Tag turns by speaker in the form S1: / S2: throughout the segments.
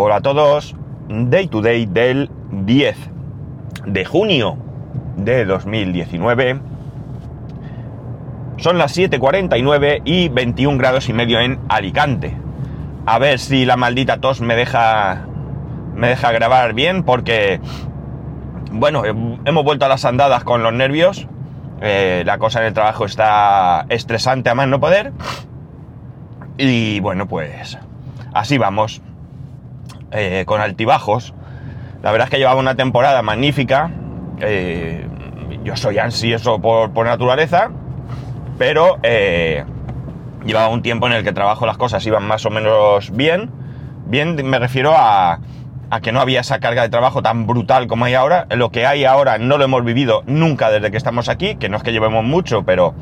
S1: Hola a todos. Day to day del 10 de junio de 2019. Son las 7.49 y 21 grados y medio en Alicante. A ver si la maldita tos me deja me deja grabar bien porque bueno, hemos vuelto a las andadas con los nervios. Eh, la cosa en el trabajo está estresante a más no poder. Y bueno, pues así vamos. Eh, con altibajos. La verdad es que llevaba una temporada magnífica. Eh, yo soy ansioso por, por naturaleza, pero eh, llevaba un tiempo en el que trabajo las cosas iban más o menos bien. Bien me refiero a, a que no había esa carga de trabajo tan brutal como hay ahora. Lo que hay ahora no lo hemos vivido nunca desde que estamos aquí, que no es que llevemos mucho, pero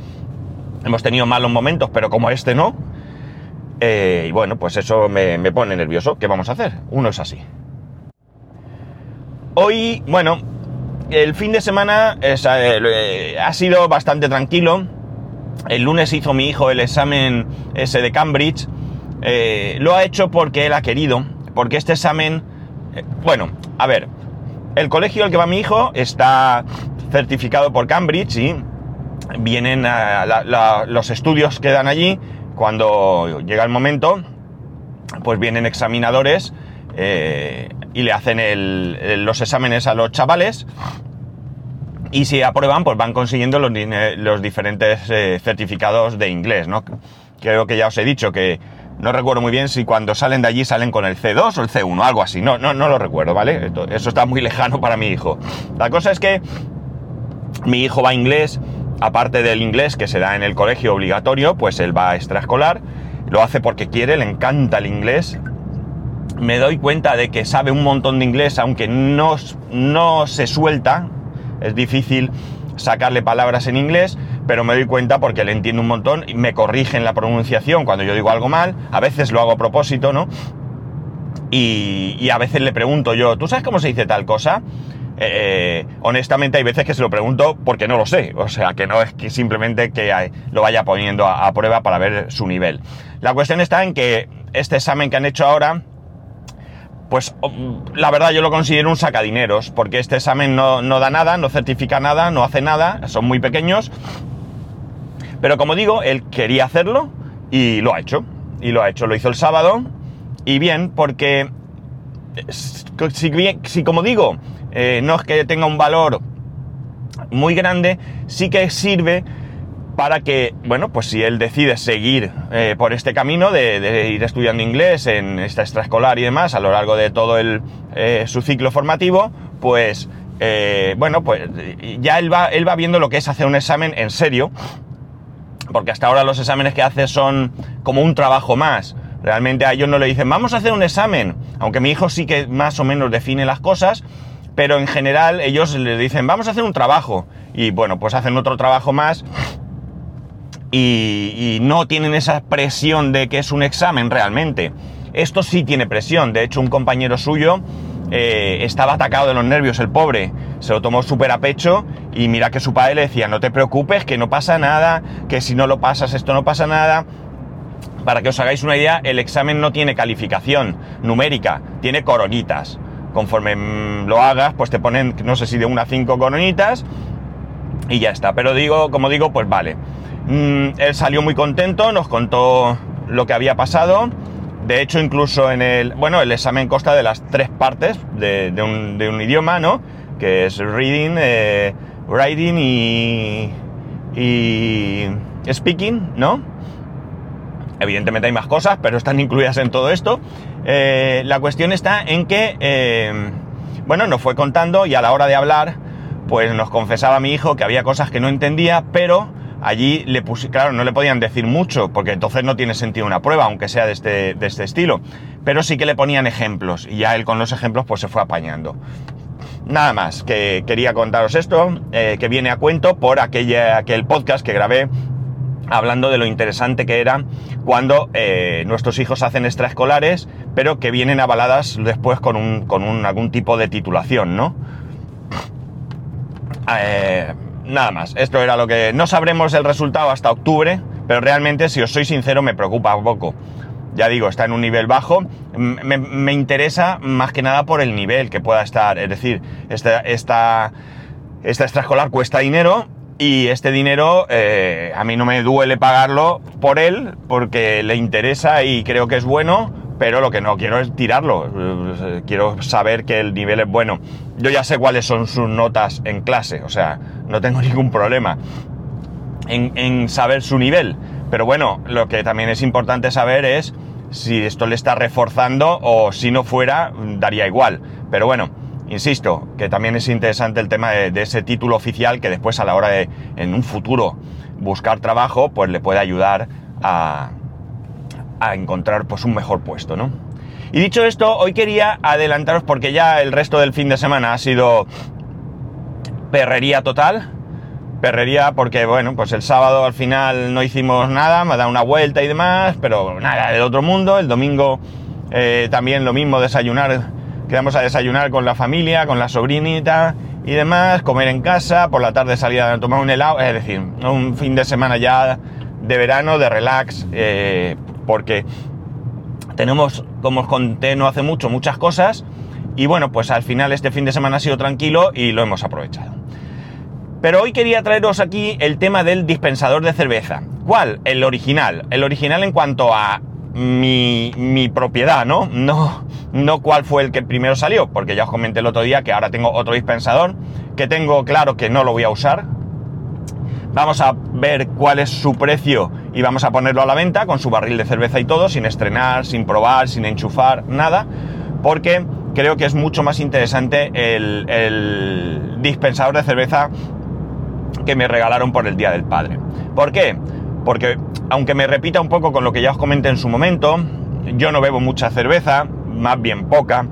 S1: hemos tenido malos momentos, pero como este no. Eh, y bueno, pues eso me, me, pone nervioso. ¿Qué vamos a hacer? Uno es así. Hoy, bueno, el fin de semana eh, ha sido bastante tranquilo. El lunes hizo mi hijo el examen ese de Cambridge. Eh, lo ha hecho porque él ha querido. Porque este examen, bueno, a ver, el colegio al que va mi hijo está certificado por Cambridge y vienen a los estudios que dan allí cuando llega el momento, pues vienen examinadores eh, y le hacen los exámenes a los chavales y si aprueban, pues van consiguiendo los, diferentes eh, certificados de inglés, ¿no? Creo que ya os he dicho que no recuerdo muy bien si cuando salen de allí salen con el C2 o el C1, algo así, no, no lo recuerdo, ¿vale? Eso está muy lejano para mi hijo. La cosa es que mi hijo va a inglés aparte del inglés que se da en el colegio obligatorio, pues él va a extraescolar, lo hace porque quiere, le encanta el inglés. Me doy cuenta de que sabe un montón de inglés, aunque no, no se suelta, es difícil sacarle palabras en inglés, pero me doy cuenta porque le entiendo un montón y me corrigen la pronunciación cuando yo digo algo mal, a veces lo hago a propósito, ¿no? Y, y a veces le pregunto yo, ¿tú sabes cómo se dice tal cosa? Eh, honestamente hay veces que se lo pregunto porque no lo sé, o sea que no es que simplemente que lo vaya poniendo a, prueba para ver su nivel. La cuestión está en que este examen que han hecho ahora, pues la verdad yo lo considero un sacadineros, porque este examen no, no da nada, no certifica nada, no hace nada, son muy pequeños, pero como digo, él quería hacerlo y lo ha hecho, y lo ha hecho, lo hizo el sábado, y bien, porque si, si como digo, eh, no es que tenga un valor muy grande, sí que sirve para que, bueno, pues si él decide seguir eh, por este camino de, ir estudiando inglés en esta extraescolar y demás a lo largo de todo el, eh, su ciclo formativo, pues, bueno, pues ya él va, él va viendo lo que es hacer un examen en serio, porque hasta ahora los exámenes que hace son como un trabajo más. Realmente a ellos no le dicen, vamos a hacer un examen, aunque mi hijo sí que más o menos define las cosas, pero en general ellos le dicen, vamos a hacer un trabajo. Y bueno, pues hacen otro trabajo más y, y, no tienen esa presión de que es un examen realmente. Esto sí tiene presión. De hecho, un compañero suyo eh, estaba atacado de los nervios, el pobre. Se lo tomó súper a pecho y mira que su padre le decía, no te preocupes, que no pasa nada, que si no lo pasas esto no pasa nada. Para que os hagáis una idea, el examen no tiene calificación numérica, tiene coronitas conforme lo hagas, pues te ponen, no sé si de una a cinco coronitas y ya está. Pero digo, como digo, pues vale. Mm, él salió muy contento, nos contó lo que había pasado. De hecho, incluso en el, bueno, el examen consta de las tres partes de, de, un, de un, idioma, ¿no? Que es reading, eh, writing y, y speaking, ¿no? Evidentemente hay más cosas, pero están incluidas en todo esto. Eh, la cuestión está en que, eh, bueno, nos fue contando y a la hora de hablar, pues nos confesaba mi hijo que había cosas que no entendía, pero allí le puse, claro, no le podían decir mucho, porque entonces no tiene sentido una prueba, aunque sea de este, de este estilo. Pero sí que le ponían ejemplos, y ya él con los ejemplos pues se fue apañando. Nada más, que quería contaros esto, eh, que viene a cuento por aquella, aquel podcast que grabé hablando de lo interesante que era cuando eh, nuestros hijos hacen extraescolares, pero que vienen avaladas después con, un, con algún tipo de titulación, ¿no? Eh, nada más, esto era lo que... No sabremos el resultado hasta octubre, pero realmente, si os soy sincero, me preocupa un poco. ya digo, está en un nivel bajo. Me, me interesa más que nada por el nivel que pueda estar. Es decir, esta, esta, esta extraescolar cuesta dinero y este dinero eh, a mí no me duele pagarlo por él porque le interesa y creo que es bueno, pero lo que no quiero es tirarlo. Eh, quiero saber que el nivel es bueno. Yo ya sé cuáles son sus notas en clase, o sea, no tengo ningún problema en, en saber su nivel. Pero bueno, lo que también es importante saber es si esto le está reforzando o si no fuera, daría igual. Pero bueno, insisto, que también es interesante el tema de, ese título oficial que después a la hora de, en un futuro, buscar trabajo, pues le puede ayudar a, a encontrar pues un mejor puesto, ¿no? Y dicho esto, hoy quería adelantaros porque ya el resto del fin de semana ha sido perrería total. Perrería porque, bueno, pues el sábado al final no hicimos nada, me ha dado una vuelta y demás, pero nada del otro mundo. El domingo eh, también lo mismo, desayunar, quedamos a desayunar con la familia, con la sobrinita y demás, comer en casa, por la tarde salir a tomar un helado, es decir, un fin de semana ya de verano, de relax, eh, porque tenemos, como os conté no hace mucho, muchas cosas, y bueno, pues al final este fin de semana ha sido tranquilo y lo hemos aprovechado. Pero hoy quería traeros aquí el tema del dispensador de cerveza. ¿Cuál? El original. El original en cuanto a mi, mi, propiedad, ¿no? ¿no? No cuál fue el que primero salió, porque ya os comenté el otro día que ahora tengo otro dispensador, que tengo claro que no lo voy a usar. Vamos a ver cuál es su precio y vamos a ponerlo a la venta con su barril de cerveza y todo, sin estrenar, sin probar, sin enchufar, nada, porque creo que es mucho más interesante el, el dispensador de cerveza que me regalaron por el Día del Padre. ¿Por qué? Porque, aunque me repita un poco con lo que ya os comenté en su momento, yo no bebo mucha cerveza, más bien poca,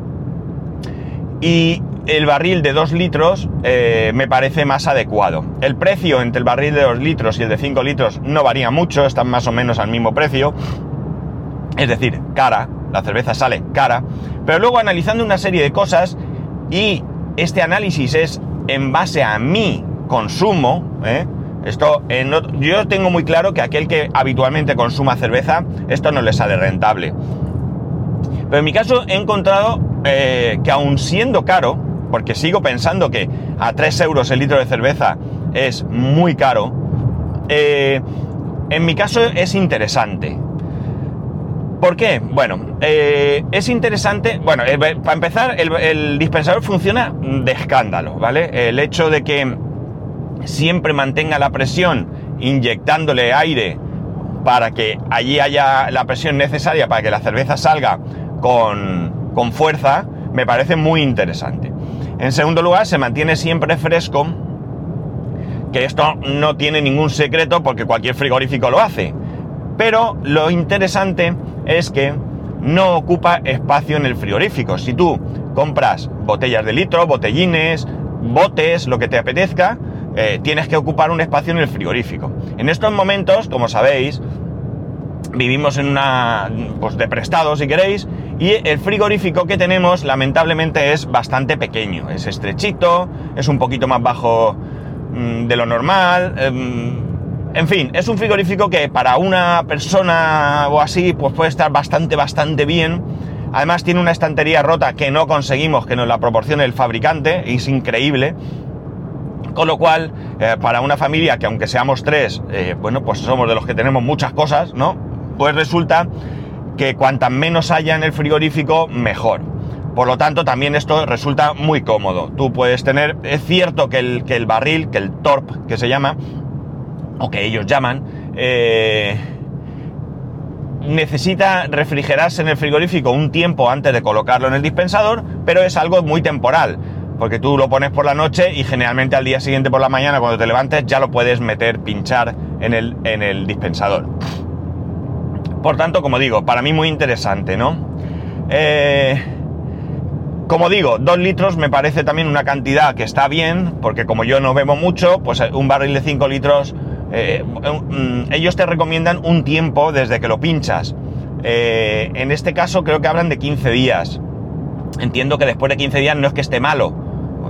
S1: y el barril de 2 litros eh, me parece más adecuado. El precio entre el barril de 2 litros y el de 5 litros no varía mucho, están más o menos al mismo precio. Es decir, cara, la cerveza sale cara. Pero luego analizando una serie de cosas, y este análisis es en base a mí consumo, ¿eh? Esto yo tengo muy claro que aquel que habitualmente consuma cerveza, esto no le sale rentable. Pero en mi caso he encontrado eh, que aun siendo caro, porque sigo pensando que a 3 euros el litro de cerveza es muy caro, eh, en mi caso es interesante. ¿Por qué? Bueno, es interesante. Bueno, para empezar, el, dispensador funciona de escándalo, ¿vale? El hecho de que siempre mantenga la presión inyectándole aire para que allí haya la presión necesaria para que la cerveza salga con, con fuerza, me parece muy interesante. En segundo lugar, se mantiene siempre fresco, que esto no tiene ningún secreto porque cualquier frigorífico lo hace. Pero lo interesante es que no ocupa espacio en el frigorífico. Si tú compras botellas de litro, botellines, botes, lo que te apetezca, eh, tienes que ocupar un espacio en el frigorífico. En estos momentos, como sabéis, vivimos en una, pues de prestado si queréis, y el frigorífico que tenemos lamentablemente es bastante pequeño, es estrechito, es un poquito más bajo mm, de lo normal, em, en fin, es un frigorífico que para una persona o así pues puede estar bastante, bastante bien. Además tiene una estantería rota que no conseguimos que nos la proporcione el fabricante, es increíble. Con lo cual, eh, para una familia que aunque seamos tres, eh, bueno, pues somos de los que tenemos muchas cosas, ¿no? Pues resulta que cuantas menos haya en el frigorífico, mejor. Por lo tanto, también esto resulta muy cómodo. Tú puedes tener, es cierto que el, que el barril, que el torp, que se llama, o que ellos llaman, eh, necesita refrigerarse en el frigorífico un tiempo antes de colocarlo en el dispensador, pero es algo muy temporal porque tú lo pones por la noche y generalmente al día siguiente por la mañana cuando te levantes ya lo puedes meter, pinchar en el, en el dispensador. Por tanto, como digo, para mí muy interesante, ¿no? Eh, como digo, dos litros me parece también una cantidad que está bien, porque como yo no bebo mucho, pues un barril de 5 litros, eh, mm, ellos te recomiendan un tiempo desde que lo pinchas. Eh, en este caso creo que hablan de 15 días. Entiendo que después de 15 días no es que esté malo,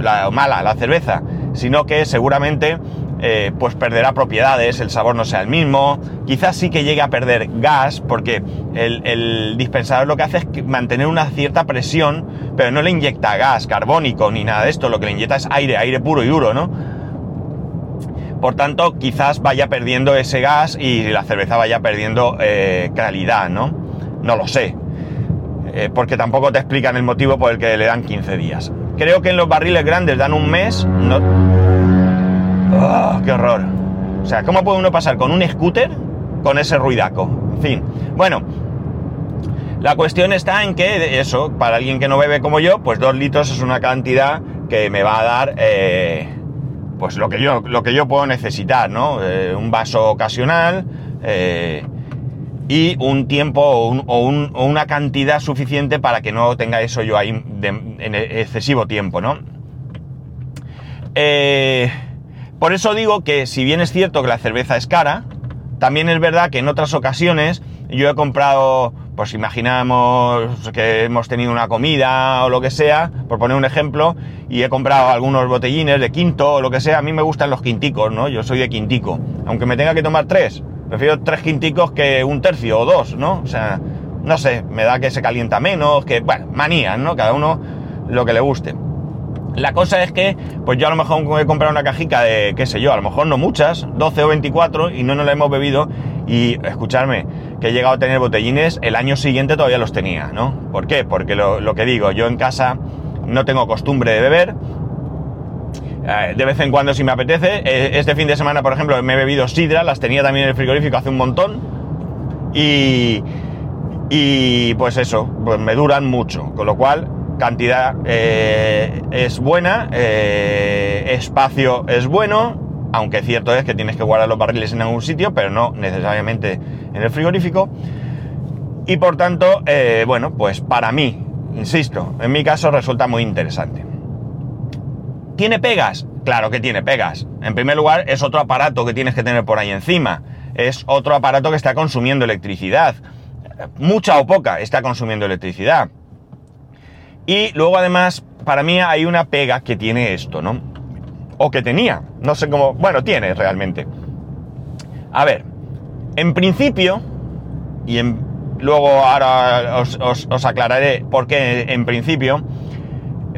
S1: la, mala la cerveza, sino que seguramente eh, pues perderá propiedades, el sabor no sea el mismo, quizás sí que llegue a perder gas, porque el, dispensador lo que hace es mantener una cierta presión, pero no le inyecta gas carbónico ni nada de esto, lo que le inyecta es aire, aire puro y duro, ¿no? Por tanto, quizás vaya perdiendo ese gas y la cerveza vaya perdiendo eh, calidad, ¿no? No lo sé. Eh, porque tampoco te explican el motivo por el que le dan 15 días. Creo que en los barriles grandes dan un mes. No... ¡Oh, ¡Qué horror! O sea, ¿cómo puede uno pasar con un scooter con ese ruidaco? En fin. Bueno, la cuestión está en que eso, para alguien que no bebe como yo, pues dos litros es una cantidad que me va a dar eh, pues lo que yo, lo que yo puedo necesitar, ¿no? Eh, un vaso ocasional eh, y un tiempo o, una cantidad suficiente para que no tenga eso yo ahí en excesivo tiempo, ¿no? Eh, por eso digo que si bien es cierto que la cerveza es cara, también es verdad que en otras ocasiones yo he comprado, pues imaginamos que hemos tenido una comida o lo que sea, por poner un ejemplo, y he comprado algunos botellines de quinto o lo que sea, a mí me gustan los quinticos, ¿no? Yo soy de quintico. Aunque me tenga que tomar tres, prefiero tres quinticos que un tercio o dos, ¿no? O sea, no sé, me da que se calienta menos, que, bueno, manías, ¿no? Cada uno lo que le guste. La cosa es que, pues yo a lo mejor he comprado una cajica de, qué sé yo, a lo mejor no muchas, 12 o 24, y no nos la hemos bebido. Y escucharme, que he llegado a tener botellines, el año siguiente todavía los tenía, ¿no? ¿Por qué? Porque lo, que digo, yo en casa no tengo costumbre de beber. Eh, de vez en cuando si me apetece. Eh, este fin de semana, por ejemplo, me he bebido sidra, las tenía también en el frigorífico hace un montón. Y, y pues eso, pues me duran mucho. Con lo cual, cantidad eh, es buena, espacio es bueno, aunque cierto es que tienes que guardar los barriles en algún sitio, pero no necesariamente en el frigorífico. Y por tanto, bueno, pues para mí, insisto, en mi caso resulta muy interesante. ¿Tiene pegas? Claro que tiene pegas. En primer lugar, es otro aparato que tienes que tener por ahí encima. Es otro aparato que está consumiendo electricidad. Mucha o poca está consumiendo electricidad. Y luego además, para mí hay una pega que tiene esto, ¿no? O que tenía, no sé cómo, bueno, tiene realmente. A ver, en principio, y luego ahora os, aclararé por qué en principio,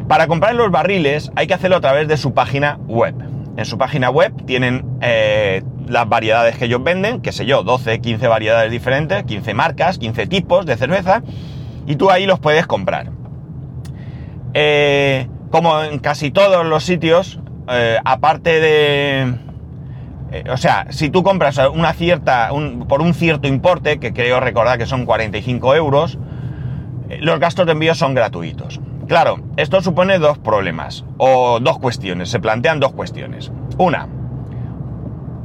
S1: para comprar los barriles hay que hacerlo a través de su página web. En su página web tienen eh, las variedades que ellos venden, qué sé yo, 12, 15 variedades diferentes, 15 marcas, 15 tipos de cerveza, y tú ahí los puedes comprar. Eh, como en casi todos los sitios, eh, aparte de... O sea, si tú compras una cierta, por un cierto importe, que creo recordar que son 45 euros, los gastos de envío son gratuitos. Claro, esto supone dos problemas, o dos cuestiones, se plantean dos cuestiones. Una,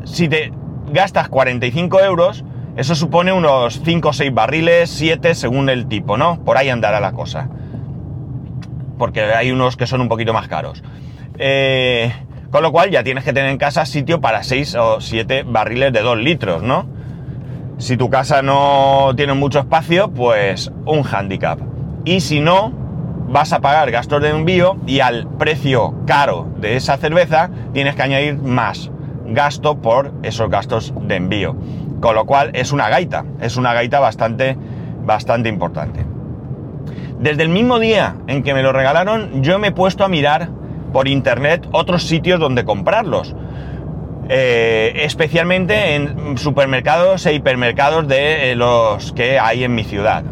S1: si te gastas 45 euros, eso supone unos 5 o 6 barriles, 7 según el tipo, ¿no? Por ahí andará la cosa porque hay unos que son un poquito más caros. Eh, con lo cual ya tienes que tener en casa sitio para 6 o 7 barriles de 2 litros, ¿no? Si tu casa no tiene mucho espacio, pues un handicap. Y si no, vas a pagar gastos de envío y al precio caro de esa cerveza tienes que añadir más gasto por esos gastos de envío. Con lo cual es una gaita, es una gaita bastante, bastante importante. Desde el mismo día en que me lo regalaron, yo me he puesto a mirar por internet otros sitios donde comprarlos. Eh, especialmente en supermercados e hipermercados de eh, los que hay en mi ciudad.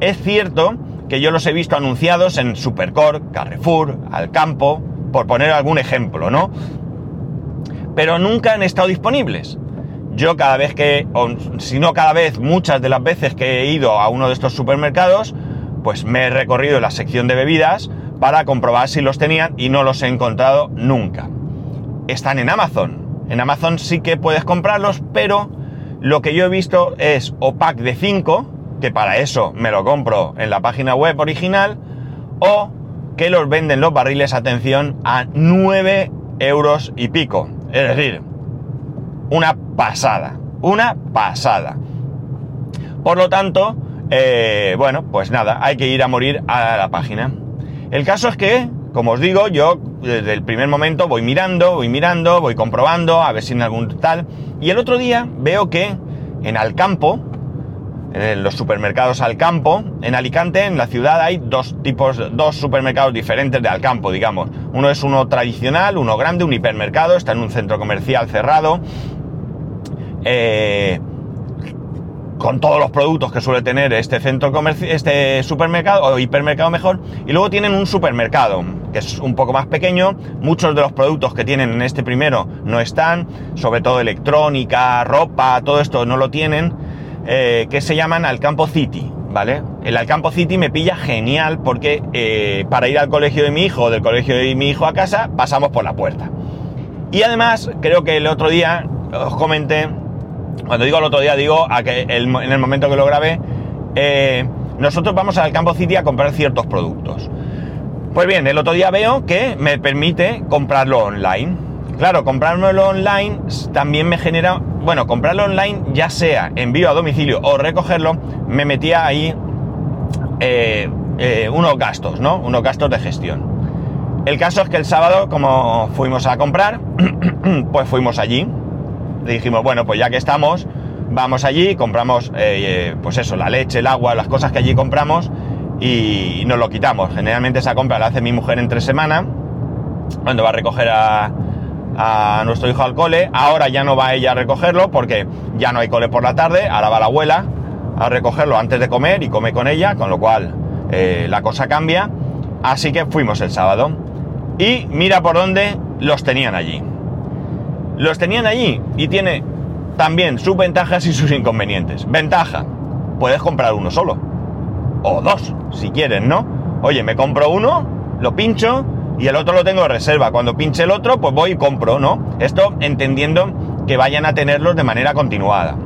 S1: Es cierto que yo los he visto anunciados en Supercor, Carrefour, Alcampo, por poner algún ejemplo, ¿no? Pero nunca han estado disponibles. Yo cada vez que, o si no cada vez, muchas de las veces que he ido a uno de estos supermercados, pues me he recorrido la sección de bebidas para comprobar si los tenían y no los he encontrado nunca. Están en Amazon. En Amazon sí que puedes comprarlos, pero lo que yo he visto es o pack de 5, que para eso me lo compro en la página web original, o que los venden los barriles, atención, a 9 euros y pico. Es decir, una pasada, una pasada. Por lo tanto, eh, bueno, pues nada, hay que ir a morir a la página. El caso es que como os digo, yo desde el primer momento voy mirando, voy mirando, voy comprobando, a ver si en algún tal. Y el otro día veo que en Alcampo, en los supermercados Alcampo, en Alicante, en la ciudad hay dos tipos, dos supermercados diferentes de Alcampo, digamos. Uno es uno tradicional, uno grande, un hipermercado, está en un centro comercial cerrado. Eh, con todos los productos que suele tener este centro comercial, este supermercado o hipermercado mejor, y luego tienen un supermercado que es un poco más pequeño. Muchos de los productos que tienen en este primero no están, sobre todo electrónica, ropa, todo esto no lo tienen, eh, que se llaman Alcampo City, ¿vale? El Alcampo City me pilla genial porque eh, para ir al colegio de mi hijo o del colegio de mi hijo a casa pasamos por la puerta. Y además, creo que el otro día os comenté cuando digo el otro día, digo que en el momento que lo grabé, eh, nosotros vamos al Campo City a comprar ciertos productos. Pues bien, el otro día veo que me permite comprarlo online. Claro, comprármelo online también me genera, bueno, comprarlo online, ya sea envío a domicilio o recogerlo, me metía ahí eh, eh, unos gastos, ¿no? Unos gastos de gestión. El caso es que el sábado, como fuimos a comprar, pues fuimos allí, dijimos, bueno, pues ya que estamos, vamos allí, compramos, eh, pues eso, la leche, el agua, las cosas que allí compramos y, nos lo quitamos. Generalmente esa compra la hace mi mujer en tres semanas, cuando va a recoger a, nuestro hijo al cole. Ahora ya no va ella a recogerlo porque ya no hay cole por la tarde, ahora va la abuela a recogerlo antes de comer y come con ella, con lo cual eh, la cosa cambia. Así que fuimos el sábado. Y mira por dónde los tenían allí los tenían allí y tiene también sus ventajas y sus inconvenientes. Ventaja, puedes comprar uno solo. O dos, si quieres, ¿no? Oye, me compro uno, lo pincho y el otro lo tengo de reserva. Cuando pinche el otro, pues voy y compro, ¿no? Esto entendiendo que vayan a tenerlos de manera continuada.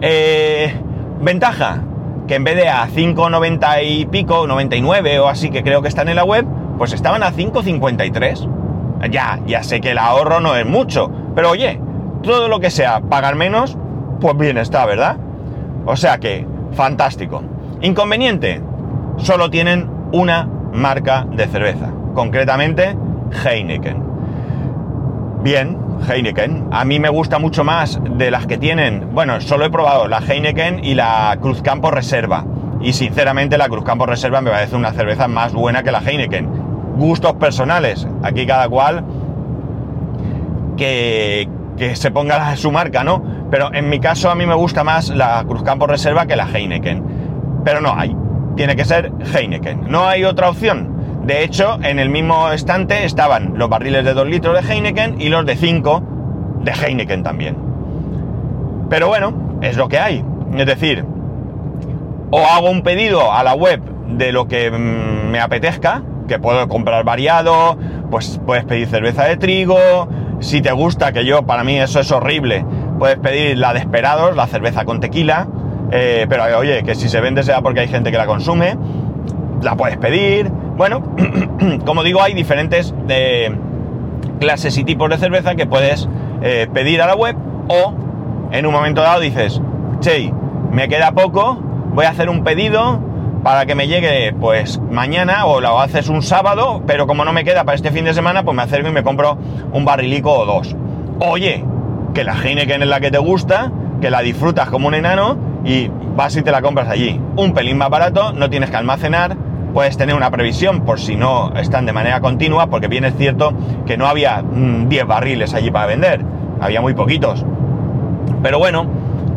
S1: Eh, ventaja, que en vez de a 5,90 y pico, 99 o así que creo que están en la web, pues estaban a 5,53. Ya, ya sé que el ahorro no es mucho, pero oye, todo lo que sea pagar menos, pues bien está, ¿verdad? O sea que, fantástico. Inconveniente, solo tienen una marca de cerveza, concretamente Heineken. Bien, Heineken. A mí me gusta mucho más de las que tienen, bueno, solo he probado la Heineken y la Cruzcampo Reserva. Y sinceramente la Cruzcampo Reserva me parece una cerveza más buena que la Heineken gustos personales. Aquí cada cual que, se ponga su marca, ¿no? Pero en mi caso a mí me gusta más la Cruzcampo Reserva que la Heineken. Pero no hay. Tiene que ser Heineken. No hay otra opción. De hecho, en el mismo estante estaban los barriles de 2 litros de Heineken y los de 5 de Heineken también. Pero bueno, es lo que hay. Es decir, o hago un pedido a la web de lo que mm, me apetezca, que puedo comprar variado, pues puedes pedir cerveza de trigo, si te gusta, que yo, para mí eso es horrible, puedes pedir la de esperados, la cerveza con tequila, eh, pero oye, que si se vende sea porque hay gente que la consume, la puedes pedir. Bueno, como digo, hay diferentes eh, clases y tipos de cerveza que puedes eh, pedir a la web o en un momento dado dices, che, me queda poco, voy a hacer un pedido para que me llegue pues mañana o lo haces un sábado, pero como no me queda para este fin de semana, pues me acerco y me compro un barrilico o dos. Oye, que la Heineken es la que te gusta, que la disfrutas como un enano y vas y te la compras allí. Un pelín más barato, no tienes que almacenar, puedes tener una previsión por si no están de manera continua, porque bien es cierto que no había 10 mm, barriles allí para vender, había muy poquitos. Pero bueno,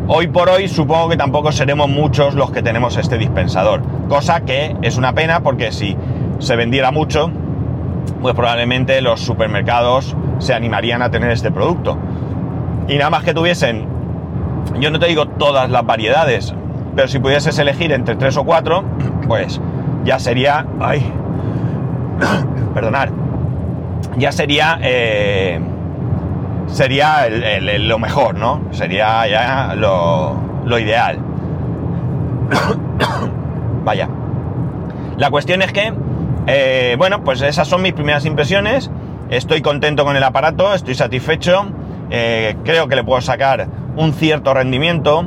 S1: Hoy por hoy supongo que tampoco seremos muchos los que tenemos este dispensador, cosa que es una pena porque si se vendiera mucho, pues probablemente los supermercados se animarían a tener este producto. Y nada más que tuviesen, yo no te digo todas las variedades, pero si pudieses elegir entre tres o cuatro, pues ya sería, ay, perdonar, ya sería eh, sería lo mejor, ¿no? Sería ya lo, ideal. Vaya. La cuestión es que, eh, bueno, pues esas son mis primeras impresiones. Estoy contento con el aparato, estoy satisfecho. Eh, creo que le puedo sacar un cierto rendimiento.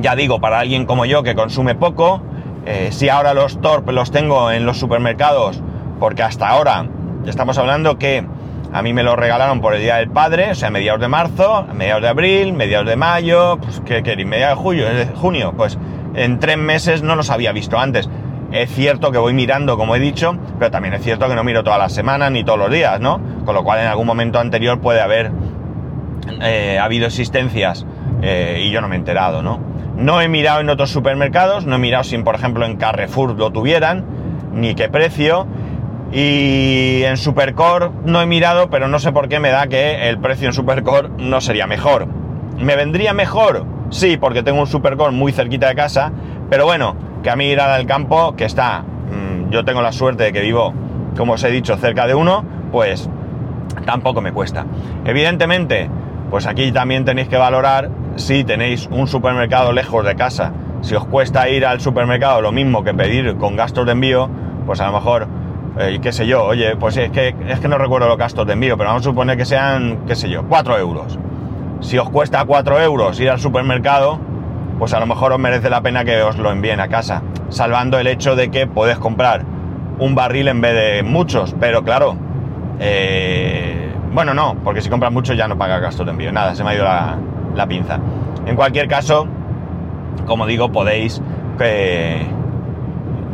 S1: Ya digo, para alguien como yo que consume poco, eh, si ahora los Torp los tengo en los supermercados, porque hasta ahora estamos hablando que a mí me lo regalaron por el Día del Padre, o sea, mediados de marzo, mediados de abril, mediados de mayo, pues, ¿qué queréis? Mediados de julio, de junio, pues en tres meses no los había visto antes. Es cierto que voy mirando, como he dicho, pero también es cierto que no miro todas las semanas ni todos los días, ¿no? Con lo cual en algún momento anterior puede haber eh, habido existencias eh, y yo no me he enterado, ¿no? No he mirado en otros supermercados, no he mirado si, por ejemplo, en Carrefour lo tuvieran, ni qué precio. Y en Supercore no he mirado, pero no sé por qué me da que el precio en Supercore no sería mejor. ¿Me vendría mejor? Sí, porque tengo un Supercore muy cerquita de casa, pero bueno, que a mí ir al campo, que está, mmm, yo tengo la suerte de que vivo, como os he dicho, cerca de uno, pues tampoco me cuesta. Evidentemente, pues aquí también tenéis que valorar si tenéis un supermercado lejos de casa. Si os cuesta ir al supermercado lo mismo que pedir con gastos de envío, pues a lo mejor, eh, qué sé yo, oye, pues es que, es que no recuerdo los gastos de envío, pero vamos a suponer que sean, qué sé yo, 4 euros. Si os cuesta 4 euros ir al supermercado, pues a lo mejor os merece la pena que os lo envíen a casa, salvando el hecho de que podés comprar un barril en vez de muchos, pero claro, eh, bueno, no, porque si compras mucho ya no paga gastos de envío. Nada, se me ha ido la, pinza. En cualquier caso, como digo, podéis eh,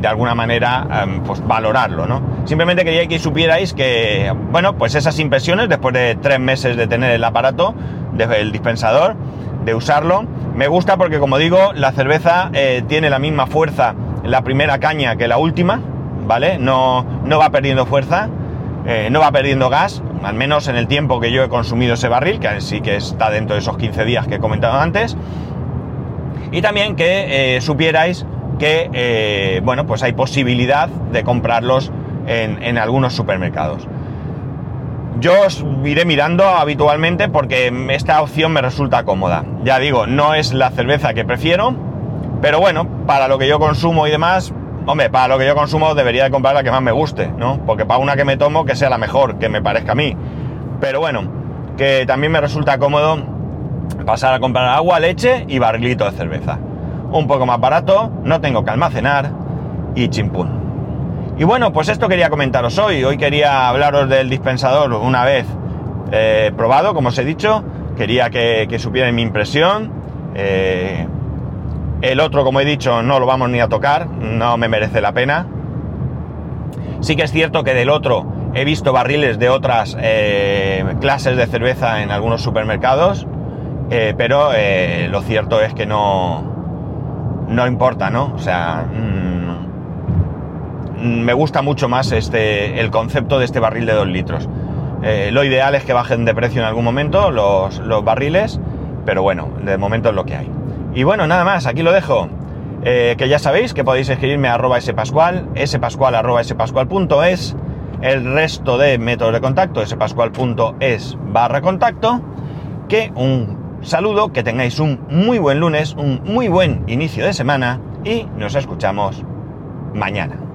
S1: de alguna manera um, pues valorarlo, ¿no? Simplemente quería que supierais que, bueno, pues esas impresiones, después de tres meses de tener el aparato, del dispensador, de usarlo, me gusta porque, como digo, la cerveza eh, tiene la misma fuerza la primera caña que la última, ¿vale? No, no va perdiendo fuerza, eh, no va perdiendo gas, al menos en el tiempo que yo he consumido ese barril, que sí que está dentro de esos 15 días que he comentado antes. Y también que eh, supierais que, eh, bueno, pues hay posibilidad de comprarlos en, en, algunos supermercados. Yo os iré mirando habitualmente porque esta opción me resulta cómoda. Ya digo, no es la cerveza que prefiero, pero bueno, para lo que yo consumo y demás, Hombre, para lo que yo consumo debería de comprar la que más me guste, ¿no? Porque para una que me tomo que sea la mejor, que me parezca a mí. Pero bueno, que también me resulta cómodo pasar a comprar agua, leche y barrilito de cerveza. Un poco más barato, no tengo que almacenar y chimpún. Y bueno, pues esto quería comentaros hoy. Hoy quería hablaros del dispensador una vez eh, probado, como os he dicho. Quería que, que supieran mi impresión. Eh, el otro, como he dicho, no lo vamos ni a tocar, no me merece la pena. Sí que es cierto que del otro he visto barriles de otras eh, clases de cerveza en algunos supermercados, eh, pero eh, lo cierto es que no, no importa, ¿no? O sea, mmm, me gusta mucho más este, el concepto de este barril de 2 litros. Lo ideal es que bajen de precio en algún momento los, los barriles, pero bueno, de momento es lo que hay. Y bueno, nada más, aquí lo dejo. Eh, que ya sabéis que podéis escribirme a arroba spascual, spascual arroba spascual.es, el resto de métodos de contacto, spascual.es barra contacto, que un saludo, que tengáis un muy buen lunes, un muy buen inicio de semana y nos escuchamos mañana.